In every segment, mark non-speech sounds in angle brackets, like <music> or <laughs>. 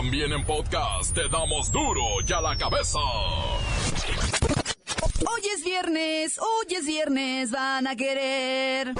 También en podcast te damos duro y a la cabeza. Hoy es viernes, hoy es viernes, van a querer.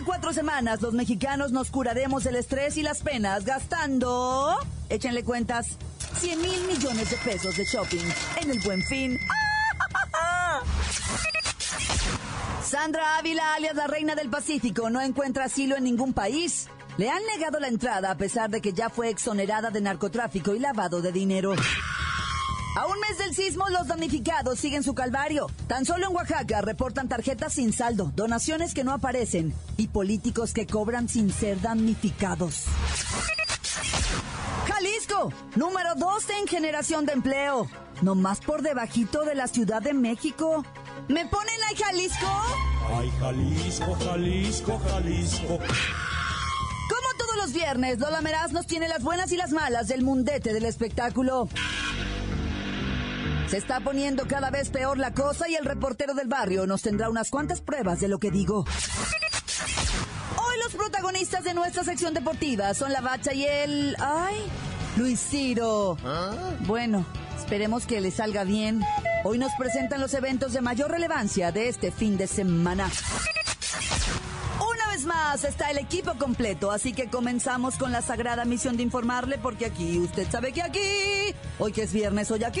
De cuatro semanas, los mexicanos nos curaremos el estrés y las penas gastando, échenle cuentas, 100 mil millones de pesos de shopping en el buen fin. <laughs> Sandra Ávila, alias la reina del Pacífico, no encuentra asilo en ningún país. Le han negado la entrada a pesar de que ya fue exonerada de narcotráfico y lavado de dinero. A un mes del sismo, los damnificados siguen su calvario. Tan solo en Oaxaca reportan tarjetas sin saldo, donaciones que no aparecen y políticos que cobran sin ser damnificados. Jalisco, número 12 en generación de empleo. No más por debajito de la Ciudad de México. ¿Me ponen ahí Jalisco? Ay, Jalisco, Jalisco, Jalisco. Como todos los viernes, Lola Meraz nos tiene las buenas y las malas del mundete del espectáculo. Se está poniendo cada vez peor la cosa y el reportero del barrio nos tendrá unas cuantas pruebas de lo que digo. Hoy los protagonistas de nuestra sección deportiva son la Bacha y el... ¡Ay! Luis Ciro. Bueno, esperemos que le salga bien. Hoy nos presentan los eventos de mayor relevancia de este fin de semana. Una vez más está el equipo completo, así que comenzamos con la sagrada misión de informarle, porque aquí, usted sabe que aquí, hoy que es viernes, hoy aquí,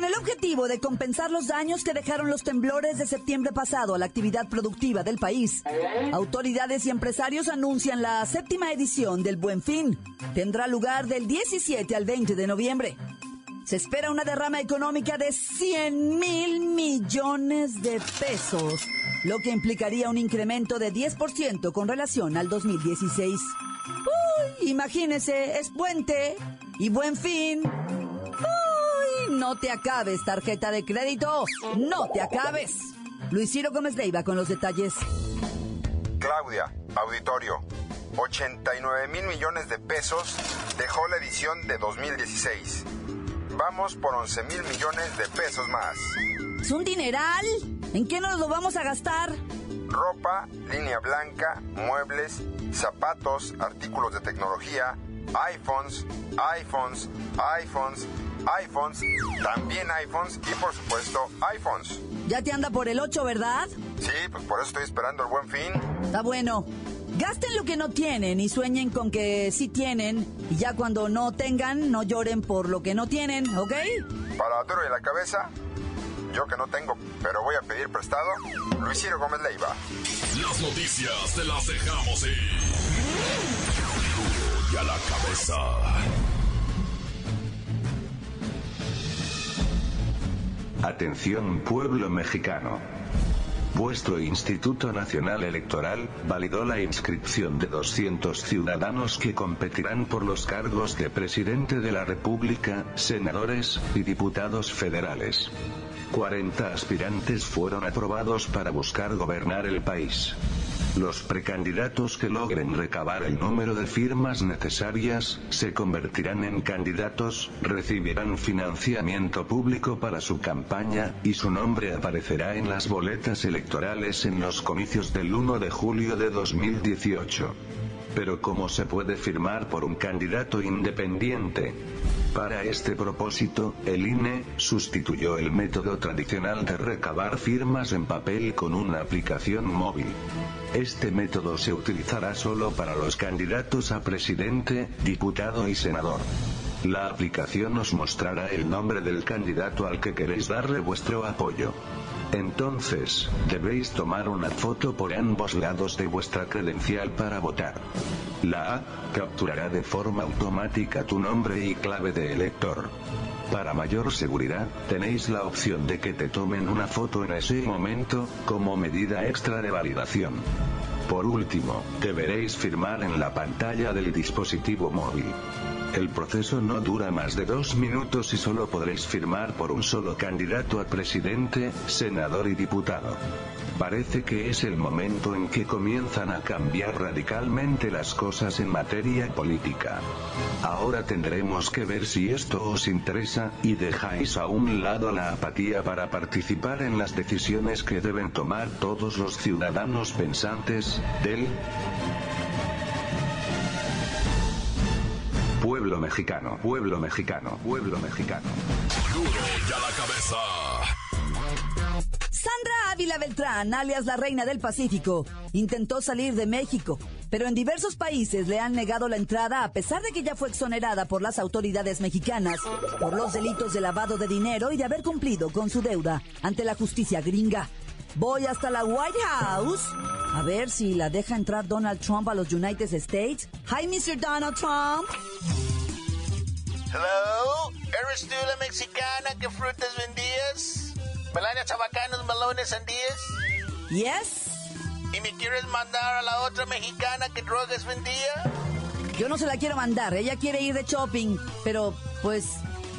Con el objetivo de compensar los daños que dejaron los temblores de septiembre pasado a la actividad productiva del país, autoridades y empresarios anuncian la séptima edición del Buen Fin. Tendrá lugar del 17 al 20 de noviembre. Se espera una derrama económica de 100 mil millones de pesos, lo que implicaría un incremento de 10% con relación al 2016. Uy, imagínese, es puente y buen fin. No te acabes, tarjeta de crédito. No te acabes. Luis Ciro Gómez Leiva con los detalles. Claudia, auditorio. 89 mil millones de pesos dejó la edición de 2016. Vamos por 11 mil millones de pesos más. ¿Es un dineral? ¿En qué nos lo vamos a gastar? Ropa, línea blanca, muebles, zapatos, artículos de tecnología, iPhones, iPhones, iPhones, iPhones, también iPhones y por supuesto iPhones. Ya te anda por el 8, ¿verdad? Sí, pues por eso estoy esperando el buen fin. Está bueno. Gasten lo que no tienen y sueñen con que sí tienen. Y ya cuando no tengan, no lloren por lo que no tienen, ¿ok? Para duro de la cabeza, yo que no tengo, pero voy a pedir prestado, Luis Ciro Gómez Leiva. Las noticias te las dejamos ir. A la cabeza. Atención pueblo mexicano. Vuestro Instituto Nacional Electoral validó la inscripción de 200 ciudadanos que competirán por los cargos de presidente de la República, senadores y diputados federales. 40 aspirantes fueron aprobados para buscar gobernar el país. Los precandidatos que logren recabar el número de firmas necesarias, se convertirán en candidatos, recibirán financiamiento público para su campaña, y su nombre aparecerá en las boletas electorales en los comicios del 1 de julio de 2018. Pero ¿cómo se puede firmar por un candidato independiente? Para este propósito, el INE sustituyó el método tradicional de recabar firmas en papel con una aplicación móvil. Este método se utilizará solo para los candidatos a presidente, diputado y senador. La aplicación os mostrará el nombre del candidato al que queréis darle vuestro apoyo. Entonces, debéis tomar una foto por ambos lados de vuestra credencial para votar. La A, capturará de forma automática tu nombre y clave de elector. Para mayor seguridad, tenéis la opción de que te tomen una foto en ese momento, como medida extra de validación. Por último, deberéis firmar en la pantalla del dispositivo móvil. El proceso no dura más de dos minutos y solo podréis firmar por un solo candidato a presidente, senador y diputado. Parece que es el momento en que comienzan a cambiar radicalmente las cosas en materia política. Ahora tendremos que ver si esto os interesa, y dejáis a un lado la apatía para participar en las decisiones que deben tomar todos los ciudadanos pensantes, del pueblo mexicano, pueblo mexicano, pueblo mexicano. Duro ya la cabeza. Sandra Ávila Beltrán, alias la Reina del Pacífico, intentó salir de México, pero en diversos países le han negado la entrada a pesar de que ya fue exonerada por las autoridades mexicanas por los delitos de lavado de dinero y de haber cumplido con su deuda ante la justicia gringa. Voy hasta la White House a ver si la deja entrar Donald Trump a los United States. Hi, Mr. Donald Trump. Hello, ¿eres tú la mexicana que frutas vendías? ¿Melania chabacanos, melones, sandías? Yes. ¿Y me quieres mandar a la otra mexicana que drogas vendía? Yo no se la quiero mandar, ella quiere ir de shopping, pero pues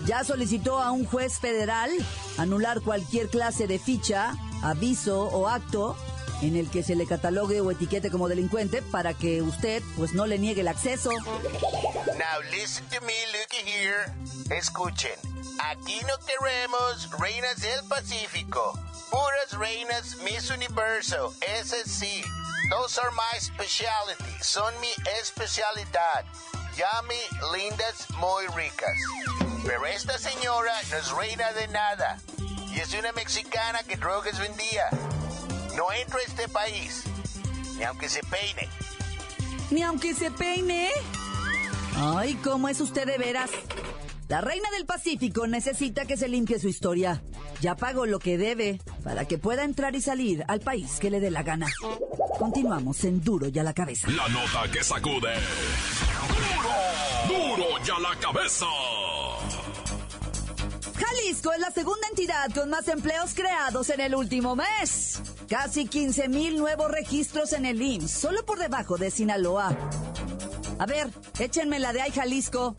ya solicitó a un juez federal anular cualquier clase de ficha, aviso o acto en el que se le catalogue o etiquete como delincuente para que usted pues no le niegue el acceso. Now listen to me, looky here. Escuchen, aquí no queremos reinas del Pacífico. Puras reinas Miss Universo, ese sí. Those are my specialty, son mi especialidad. Yummy, lindas, muy ricas. Pero esta señora no es reina de nada. Y es una mexicana que drogas vendía. No entro a este país, ni aunque se peine. Ni aunque se peine. Ay, ¿cómo es usted de veras? La reina del Pacífico necesita que se limpie su historia. Ya pagó lo que debe para que pueda entrar y salir al país que le dé la gana. Continuamos en Duro y a la cabeza. La nota que sacude. Duro, duro ya la cabeza. Jalisco es la segunda entidad con más empleos creados en el último mes. Casi 15 mil nuevos registros en el IMSS, solo por debajo de Sinaloa. A ver, échenme la de ahí, Jalisco.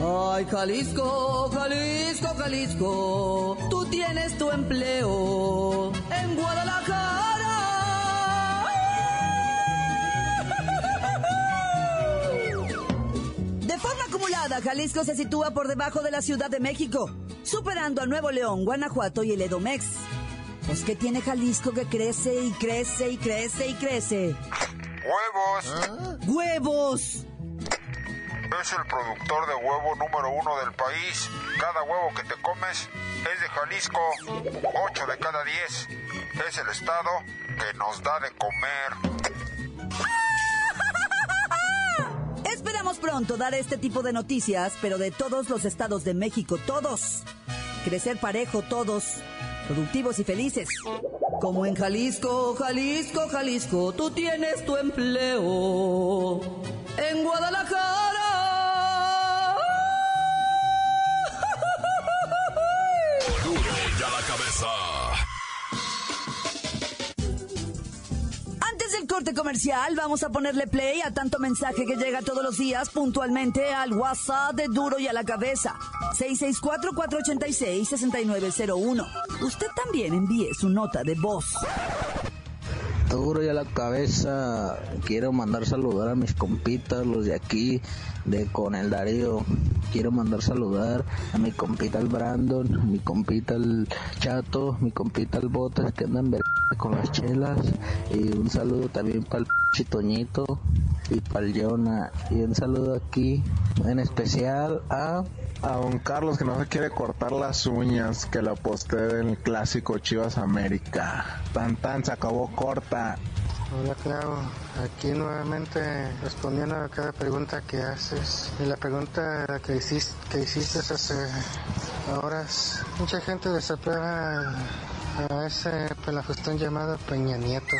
Ay, Jalisco, Jalisco, Jalisco, tú tienes tu empleo en Guadalajara. Jalisco se sitúa por debajo de la Ciudad de México, superando a Nuevo León, Guanajuato y el Edomex. Pues que tiene Jalisco que crece y crece y crece y crece. ¡Huevos! ¡Huevos! Es el productor de huevo número uno del país. Cada huevo que te comes es de Jalisco. 8 de cada 10. Es el estado que nos da de comer. Esperamos pronto dar este tipo de noticias, pero de todos los estados de México, todos. Crecer parejo, todos. Productivos y felices. Como en Jalisco, Jalisco, Jalisco, tú tienes tu empleo. En Guadalajara. Corte comercial, vamos a ponerle play a tanto mensaje que llega todos los días puntualmente al WhatsApp de Duro y a la Cabeza. 664-486-6901. Usted también envíe su nota de voz. Duro y a la cabeza, quiero mandar saludar a mis compitas, los de aquí, de con el Darío. Quiero mandar saludar a mi compita el Brandon, a mi compita el Chato, mi compita el Botas que andan ver con las chelas. Y un saludo también para el Chitoñito y para el Jonah. Y un saludo aquí en especial a A don Carlos que no se quiere cortar las uñas, que la posté en el clásico Chivas América. Tan tan se acabó corta. Hola Clau, aquí nuevamente respondiendo a cada pregunta que haces. Y la pregunta que hiciste, que hiciste hace horas, mucha gente desaprueba a ese pelafustón llamado Peña Nieto.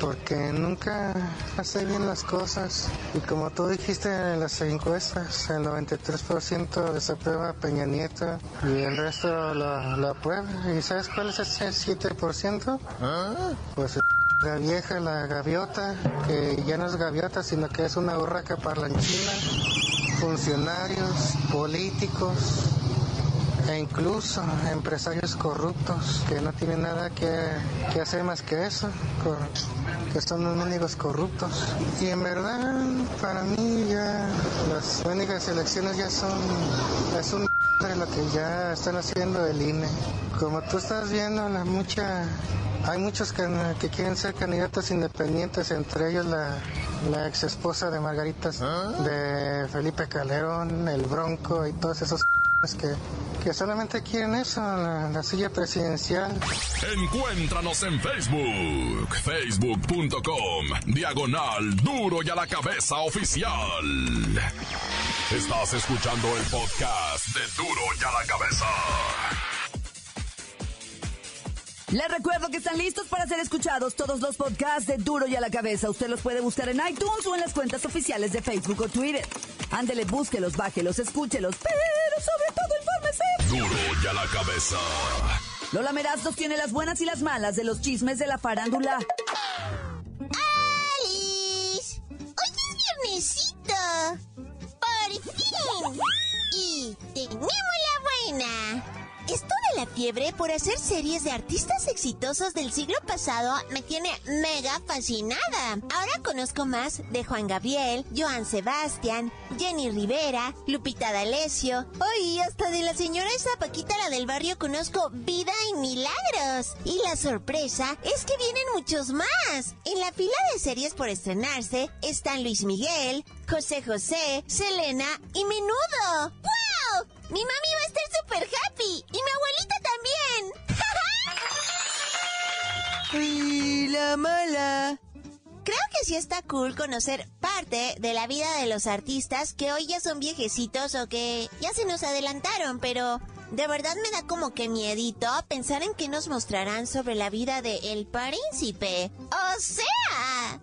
Porque nunca hace bien las cosas. Y como tú dijiste en las encuestas, el 93% desaprueba a Peña Nieto y el resto lo, lo aprueba. ¿Y sabes cuál es ese 7%? Pues la vieja, la gaviota, que ya no es gaviota, sino que es una urraca parlanchina, funcionarios, políticos e incluso empresarios corruptos que no tienen nada que, que hacer más que eso, que son unos únicos corruptos. Y en verdad, para mí ya las únicas elecciones ya son, es un de lo que ya están haciendo el INE. Como tú estás viendo, la mucha hay muchos que, que quieren ser candidatos independientes, entre ellos la, la ex esposa de Margarita, de Felipe Calderón, el Bronco y todos esos que, que solamente quieren eso, la, la silla presidencial. Encuéntranos en Facebook, facebook.com, diagonal duro y a la cabeza oficial. Estás escuchando el podcast de duro y a la cabeza. Les recuerdo que están listos para ser escuchados todos los podcasts de Duro y a la Cabeza. Usted los puede buscar en iTunes o en las cuentas oficiales de Facebook o Twitter. Ándele, búsquelos, bájelos, escúchelos, pero sobre todo infórmese. Duro y a la cabeza. Lola Meraz nos tiene las buenas y las malas de los chismes de la farándula. ¡Alice! ¡Hoy es viernesito! ¡Por fin! Y tenemos la buena. Esto de la fiebre por hacer series de artistas exitosos del siglo pasado me tiene mega fascinada. Ahora conozco más de Juan Gabriel, Joan Sebastián, Jenny Rivera, Lupita D'Alessio. Hoy hasta de la señora esa Paquita la del barrio conozco vida y milagros. Y la sorpresa es que vienen muchos más. En la fila de series por estrenarse están Luis Miguel, José José, Selena y Menudo. ¡Wow! Mi mami va a estar súper happy. Creo que sí está cool conocer parte de la vida de los artistas que hoy ya son viejecitos o que ya se nos adelantaron, pero de verdad me da como que miedito pensar en qué nos mostrarán sobre la vida de El Príncipe. O sea,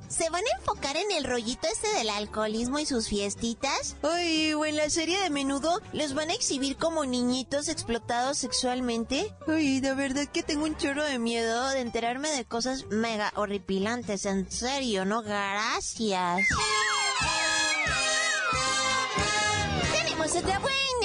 ¿se van a enfocar en el rollito este del alcoholismo y sus fiestitas? Ay, o en la serie de menudo los van a exhibir como niñitos explotados sexualmente. Ay, de verdad que tengo un chorro de miedo de enterarme de cosas mega horripilantes, en serio, no gracias. Tenemos otra buena.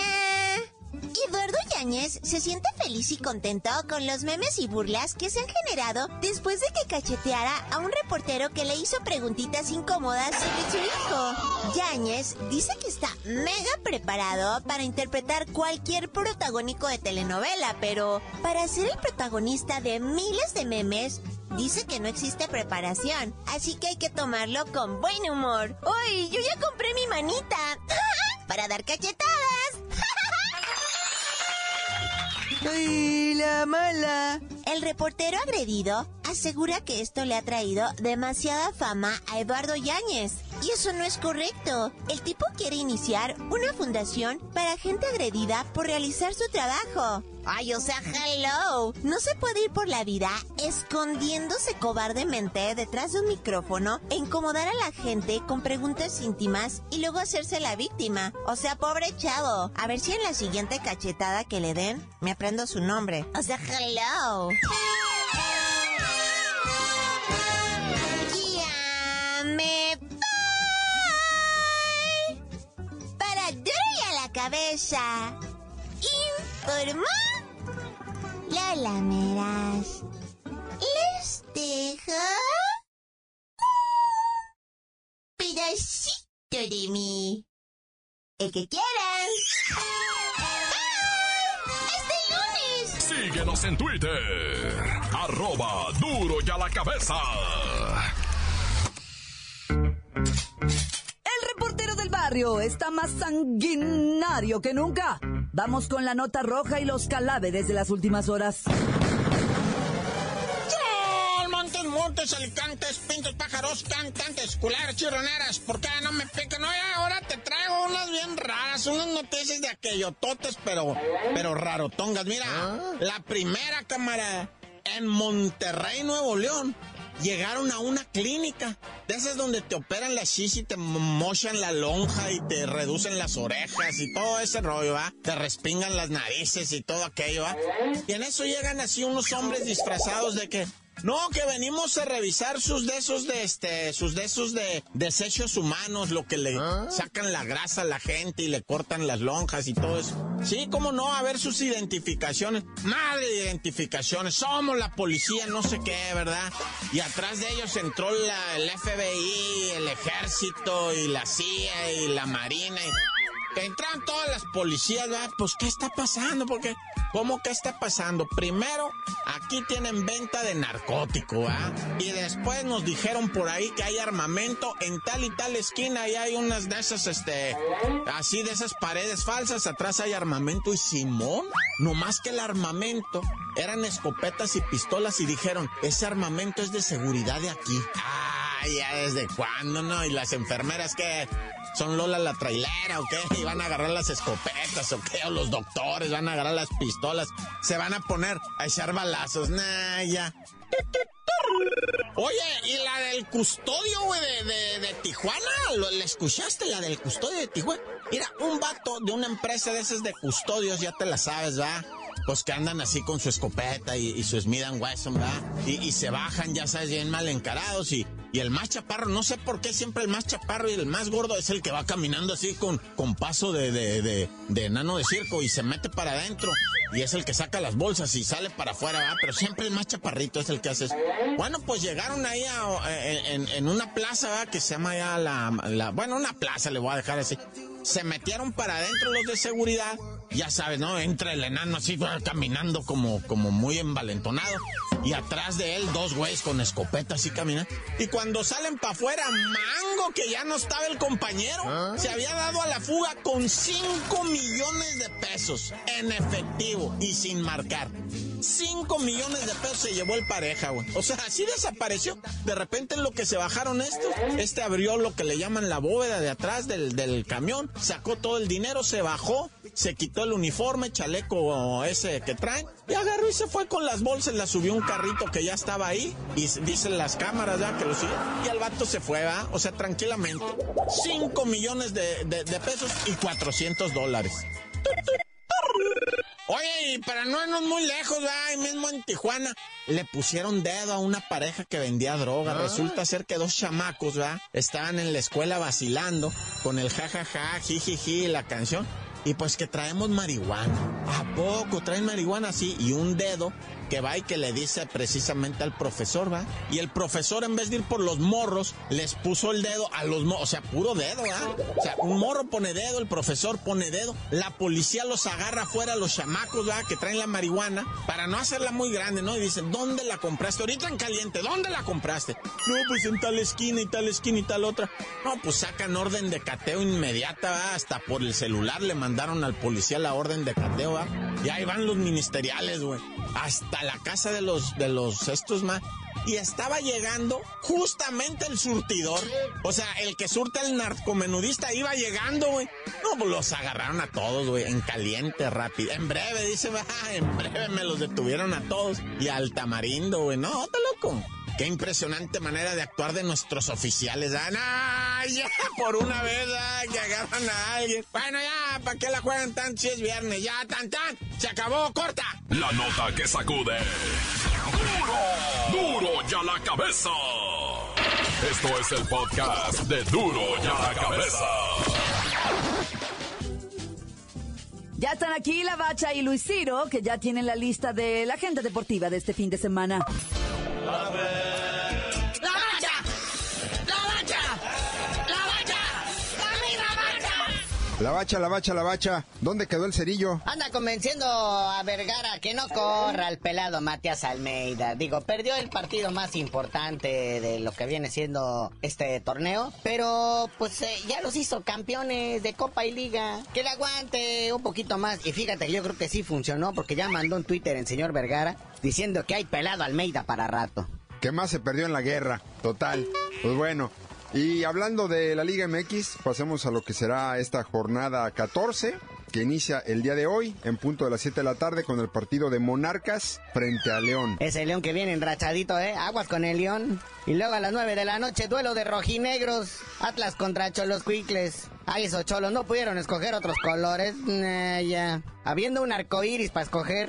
Yáñez se siente feliz y contento con los memes y burlas que se han generado después de que cacheteara a un reportero que le hizo preguntitas incómodas sobre su hijo. Yáñez dice que está mega preparado para interpretar cualquier protagónico de telenovela, pero para ser el protagonista de miles de memes, Dice que no existe preparación, así que hay que tomarlo con buen humor. ¡Uy! Yo ya compré mi manita <laughs> para dar cachetadas. ¡Ay, la mala! El reportero agredido asegura que esto le ha traído demasiada fama a Eduardo Yáñez. Y eso no es correcto. El tipo quiere iniciar una fundación para gente agredida por realizar su trabajo. Ay, o sea, hello. No se puede ir por la vida escondiéndose cobardemente detrás de un micrófono e incomodar a la gente con preguntas íntimas y luego hacerse la víctima. O sea, pobre chavo. A ver si en la siguiente cachetada que le den me aprendo su nombre. O sea, hello. Ya me voy. Para a la cabeza. Informó Lola Meras. Les dejo un pedacito de mí. El que quieran. ¡Este lunes! Síguenos en Twitter. Arroba duro y a la cabeza. El reportero del barrio está más sanguinario que nunca. Vamos con la nota roja y los cadáveres de las últimas horas. Montes, Montes, montes, alicantes, pintos, pájaros, cantantes, culebras, chirroneras. ¿Por qué no me pican? No, ahora te traigo unas bien raras, unas noticias de aquello totes, pero, pero rarotongas. Mira, la primera cámara en Monterrey, Nuevo León llegaron a una clínica. De esas donde te operan la chichi, te mochan la lonja y te reducen las orejas y todo ese rollo, ¿va? Te respingan las narices y todo aquello, ¿va? Y en eso llegan así unos hombres disfrazados de que no, que venimos a revisar sus de esos de este, sus de esos de desechos humanos, lo que le Ah. sacan la grasa a la gente y le cortan las lonjas y todo eso. Sí, cómo no, a ver sus identificaciones. Madre de identificaciones, somos la policía, no sé qué, ¿verdad? Y atrás de ellos entró la- el FBI, el ejército y la CIA y la marina. Y... Entran todas las policías, ¿verdad? Pues, ¿qué está pasando? Porque, ¿cómo que está pasando? Primero, aquí tienen venta de narcótico, ¿ah? Y después nos dijeron por ahí que hay armamento en tal y tal esquina y hay unas de esas, este, así de esas paredes falsas, atrás hay armamento y Simón, no más que el armamento, eran escopetas y pistolas y dijeron, ese armamento es de seguridad de aquí. Ah, ya desde cuándo, ¿no? Y las enfermeras que son Lola la trailera o qué, y van a agarrar las escopetas o qué, o los doctores van a agarrar las pistolas, se van a poner a echar balazos, nah, ya. Oye, ¿y la del custodio, güey, de, de, de Tijuana? ¿Lo, ¿La escuchaste, la del custodio de Tijuana? Mira, un vato de una empresa de esas de custodios, ya te la sabes, ¿va? Pues que andan así con su escopeta y, su Smith Wesson, ¿va? Y, se bajan, ya sabes, bien mal encarados y, y el más chaparro, no sé por qué siempre el más chaparro y el más gordo es el que va caminando así con, con paso de, de, de, enano de circo y se mete para adentro. Y es el que saca las bolsas y sale para afuera, ¿va? Pero siempre el más chaparrito es el que hace eso. Bueno, pues llegaron ahí a- en, en- una plaza, ¿va? Que se llama ya la, la... Bueno, una plaza, le voy a dejar así. Se metieron para adentro los de seguridad. Ya sabes, ¿no? Entra el enano así, caminando como, como muy envalentonado. Y atrás de él, dos güeyes con escopeta así caminan. Y cuando salen para afuera, mango, que ya no estaba el compañero. Se había dado a la fuga con 5 millones de pesos en efectivo y sin marcar. 5 millones de pesos se llevó el pareja, güey. O sea, así desapareció. De repente en lo que se bajaron estos, este abrió lo que le llaman la bóveda de atrás del, del camión, sacó todo el dinero, se bajó, se quitó el uniforme, chaleco ese que traen, y agarró y se fue con las bolsas, la subió un carrito que ya estaba ahí, y dicen las cámaras ya que lo siguen, y el vato se fue, ¿va? O sea, tranquilamente. 5 millones de, de- de pesos y 400 dólares. Oye, y para no irnos muy lejos, ¿verdad? ahí mismo en Tijuana, le pusieron dedo a una pareja que vendía droga. Resulta ser que dos chamacos, ¿verdad? Estaban en la escuela vacilando con el jajaja, jijiji, la canción. Y pues que traemos marihuana. ¿A poco traen marihuana así? Y un dedo que va y que le dice precisamente al profesor, ¿va? Y el profesor en vez de ir por los morros, les puso el dedo a los morros, o sea, puro dedo, ¿va? O sea, un morro pone dedo, el profesor pone dedo, la policía los agarra afuera los chamacos, ¿va? Que traen la marihuana, para no hacerla muy grande, ¿no? Y dicen, ¿dónde la compraste? Ahorita en caliente, ¿dónde la compraste? No, pues en tal esquina y tal esquina y tal otra. No, pues sacan orden de cateo inmediata, ¿va? Hasta por el celular le mandaron al policía la orden de cateo, ¿va? Y ahí van los ministeriales, güey. Hasta la casa de los, de los estos más. Y estaba llegando justamente el surtidor. O sea, el que surta el narcomenudista iba llegando, güey. No, pues los agarraron a todos, güey. En caliente, rápido. En breve, dice, va, en breve me los detuvieron a todos. Y al tamarindo, güey. No, está loco. Qué impresionante manera de actuar de nuestros oficiales. ¿ah? No, ya, por una vez, ah, que agarran a alguien. Bueno, ya, ¿para qué la juegan tan si es viernes? Ya, tan, tan. Se acabó, corta. La nota que sacude. ¡Duro! ¡Duro ya la cabeza! Esto es el podcast de Duro ya la cabeza. Ya están aquí la Bacha y Luis Ciro, que ya tienen la lista de la agenda deportiva de este fin de semana. ¡La bacha! La bacha, la bacha, la bacha. ¿Dónde quedó el cerillo? Anda convenciendo a Vergara que no corra al pelado Matías Almeida. Digo, perdió el partido más importante de lo que viene siendo este torneo, pero pues eh, ya los hizo campeones de Copa y Liga. Que le aguante un poquito más. Y fíjate, yo creo que sí funcionó porque ya mandó un Twitter el señor Vergara diciendo que hay pelado Almeida para rato. ¿Qué más se perdió en la guerra? Total. Pues bueno. Y hablando de la Liga MX, pasemos a lo que será esta jornada 14 que inicia el día de hoy en punto de las 7 de la tarde con el partido de Monarcas frente a León. Ese León que viene enrachadito, ¿eh? Aguas con el León. Y luego a las 9 de la noche, duelo de rojinegros. Atlas contra Cholos Cuicles. Ay, esos cholos no pudieron escoger otros colores. ya. Habiendo un arco iris para escoger.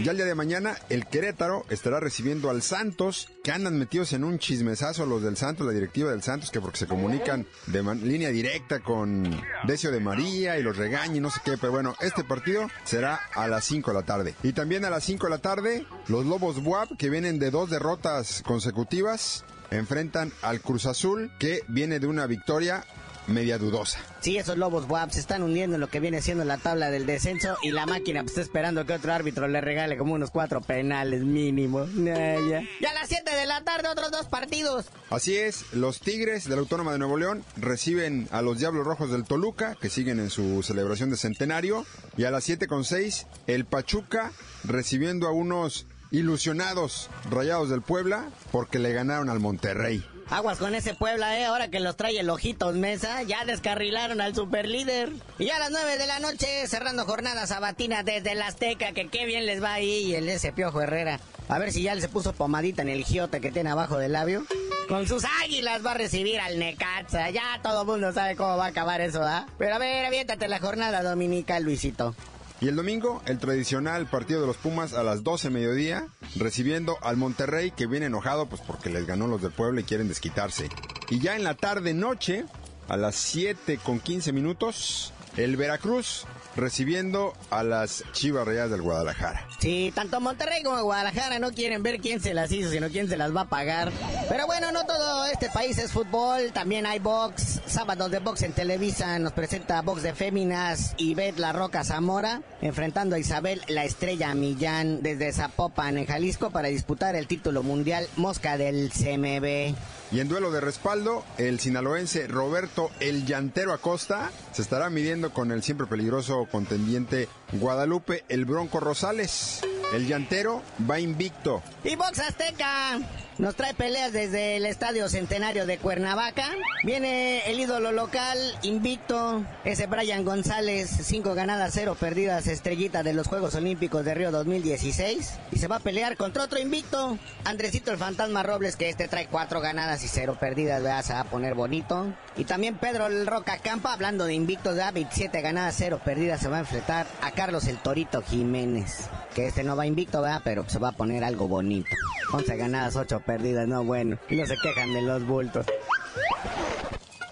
Ya el día de mañana, el Querétaro estará recibiendo al Santos, que andan metidos en un chismesazo los del Santos, la directiva del Santos, que porque se comunican de línea directa con Decio de María y los regaña y no sé qué, pero bueno, este partido será a las 5 de la tarde. Y también a las 5 de la tarde, los Lobos Buap, que vienen de dos derrotas consecutivas, enfrentan al Cruz Azul, que viene de una victoria media dudosa. Sí, esos lobos WAP se están hundiendo en lo que viene siendo la tabla del descenso y la máquina pues, está esperando que otro árbitro le regale como unos cuatro penales mínimo. ya. a las 7 de la tarde otros dos partidos. Así es, los Tigres de la Autónoma de Nuevo León reciben a los Diablos Rojos del Toluca, que siguen en su celebración de centenario, y a las 7 con 6 el Pachuca recibiendo a unos ilusionados Rayados del Puebla porque le ganaron al Monterrey. Aguas con ese Puebla, eh. Ahora que los trae el Ojitos Mesa, ya descarrilaron al superlíder. Y a las 9 de la noche, cerrando jornada sabatina desde el Azteca, que qué bien les va ahí el ese Piojo Herrera. A ver si ya se puso pomadita en el giote que tiene abajo del labio. Con sus águilas va a recibir al Necaxa. Ya todo mundo sabe cómo va a acabar eso, ¿ah? Pero a ver, aviéntate la jornada dominica, Luisito. Y el domingo, el tradicional partido de los Pumas a las 12 mediodía, recibiendo al Monterrey que viene enojado pues porque les ganó los del pueblo y quieren desquitarse. Y ya en la tarde noche, a las 7 con 15 minutos, el Veracruz recibiendo a las Chivas Reales del Guadalajara. Sí, tanto Monterrey como Guadalajara no quieren ver quién se las hizo, sino quién se las va a pagar. Pero bueno, no todo este país es fútbol, también hay box. Sábados de box en Televisa nos presenta box de féminas y Bet La Roca Zamora, enfrentando a Isabel La Estrella Millán desde Zapopan en Jalisco para disputar el título mundial Mosca del CMB. Y en duelo de respaldo, el sinaloense Roberto El Llantero Acosta se estará midiendo con el siempre peligroso contendiente Guadalupe El Bronco Rosales. El llantero va invicto. Y Box Azteca nos trae peleas desde el Estadio Centenario de Cuernavaca. Viene el ídolo local, invicto, ese Brian González, cinco ganadas, cero perdidas, estrellita de los Juegos Olímpicos de Río 2016. Y se va a pelear contra otro invicto, Andresito el Fantasma Robles, que este trae cuatro ganadas y cero perdidas, ¿verdad? se va a poner bonito. Y también Pedro el Roca Campa, hablando de invictos, David, siete ganadas, cero perdidas, se va a enfrentar a Carlos el Torito Jiménez. Que este no va invicto, ¿verdad? Pero se va a poner algo bonito. 11 ganadas, 8 perdidas, no bueno. Y no se quejan de los bultos.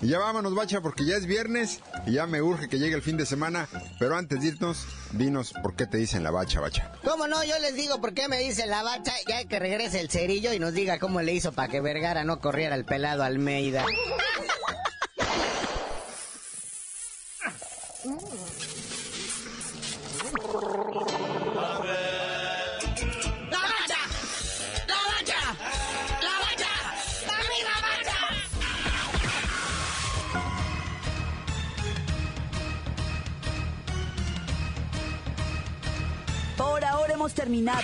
Y ya vámonos, bacha, porque ya es viernes y ya me urge que llegue el fin de semana. Pero antes de irnos, dinos por qué te dicen la bacha, bacha. ¿Cómo no? Yo les digo por qué me dicen la bacha. Ya hay que regrese el cerillo y nos diga cómo le hizo para que Vergara no corriera el pelado Almeida.